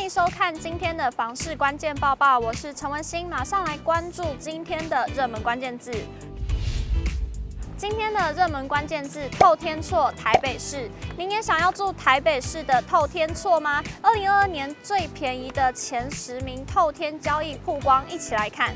欢迎收看今天的房市关键报报，我是陈文心，马上来关注今天的热门关键字。今天的热门关键字：透天厝台北市。您也想要住台北市的透天厝吗？二零二二年最便宜的前十名透天交易曝光，一起来看。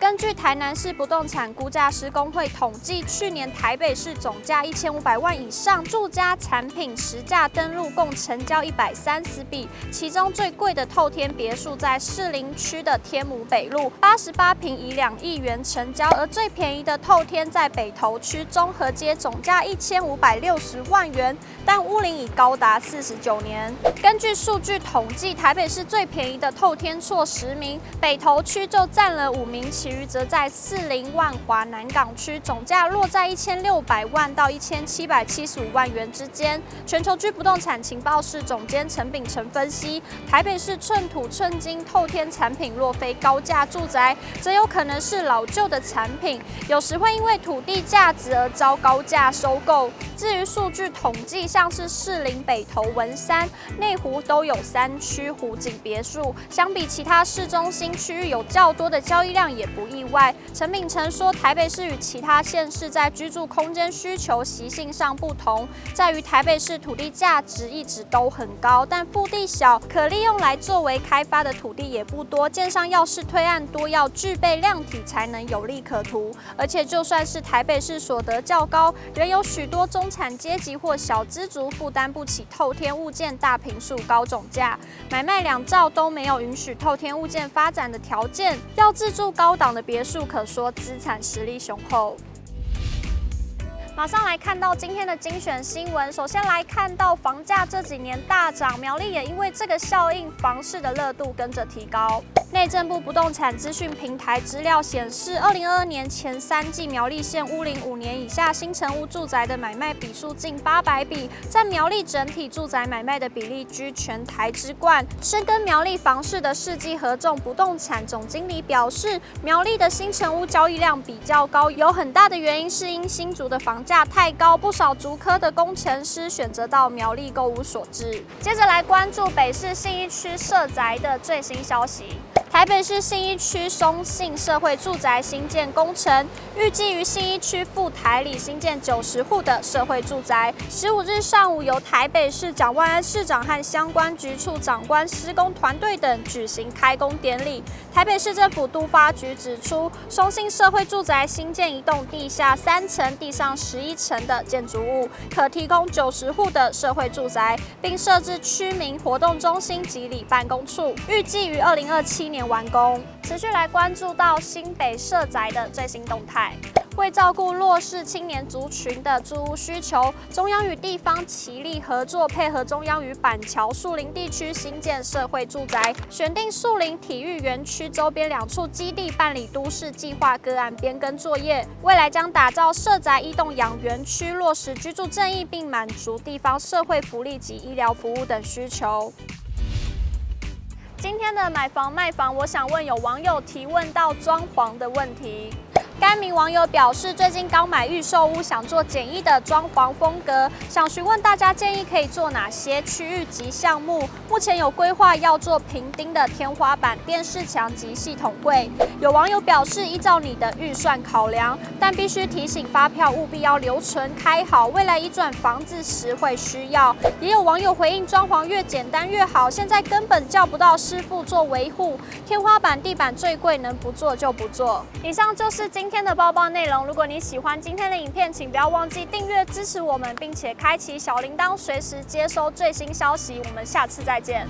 根据台南市不动产估价师公会统计，去年台北市总价一千五百万以上住家产品实价登录共成交一百三十笔，其中最贵的透天别墅在士林区的天母北路，八十八坪以两亿元成交，而最便宜的透天在北投区中和街，总价一千五百六十万元，但屋龄已高达四十九年。根据数据统计，台北市最便宜的透天厝十名，北投区就占了五名。余则在四零万华南港区，总价落在一千六百万到一千七百七十五万元之间。全球居不动产情报室总监陈秉成分析，台北市寸土寸金透天产品若非高价住宅，则有可能是老旧的产品，有时会因为土地价值而遭高价收购。至于数据统计，像是士林、北投、文山、内湖都有三区湖景别墅，相比其他市中心区域有较多的交易量，也不意外。陈秉成说，台北市与其他县市在居住空间需求习性上不同，在于台北市土地价值一直都很高，但腹地小，可利用来作为开发的土地也不多。建商要是推案多，要具备量体才能有利可图。而且就算是台北市所得较高，仍有许多中。产阶级或小资族负担不起透天物件大坪数高总价，买卖两造都没有允许透天物件发展的条件，要自住高档的别墅，可说资产实力雄厚。马上来看到今天的精选新闻，首先来看到房价这几年大涨，苗栗也因为这个效应，房市的热度跟着提高。内政部不动产资讯平台资料显示，二零二二年前三季苗栗县屋龄五年以下新成屋住宅的买卖笔数近八百笔，占苗栗整体住宅买卖的比例居全台之冠。深耕苗栗房市的世纪合众不动产总经理表示，苗栗的新成屋交易量比较高，有很大的原因是因新竹的房价太高，不少竹科的工程师选择到苗栗购物所致。接着来关注北市信义区社宅的最新消息。台北市信义区松信社会住宅新建工程，预计于信义区富台里新建九十户的社会住宅。十五日上午，由台北市蒋万安市长和相关局处长官、施工团队等举行开工典礼。台北市政府都发局指出，松信社会住宅新建一栋地下三层、地上十一层的建筑物，可提供九十户的社会住宅，并设置居民活动中心及里办公处，预计于二零二七年完工。持续来关注到新北社宅的最新动态。为照顾弱势青年族群的住屋需求，中央与地方齐力合作，配合中央与板桥树林地区新建社会住宅，选定树林体育园区周边两处基地办理都市计划个案编更作业。未来将打造社宅一栋养园区，落实居住正义，并满足地方社会福利及医疗服务等需求。今天的买房卖房，我想问有网友提问到装潢的问题。该名网友表示，最近刚买预售屋，想做简易的装潢风格，想询问大家建议可以做哪些区域及项目。目前有规划要做平钉的天花板、电视墙及系统柜。有网友表示，依照你的预算考量，但必须提醒发票务必要留存开好，未来移转房子时会需要。也有网友回应，装潢越简单越好，现在根本叫不到师傅做维护，天花板、地板最贵，能不做就不做。以上就是今。今天的报报内容，如果你喜欢今天的影片，请不要忘记订阅支持我们，并且开启小铃铛，随时接收最新消息。我们下次再见。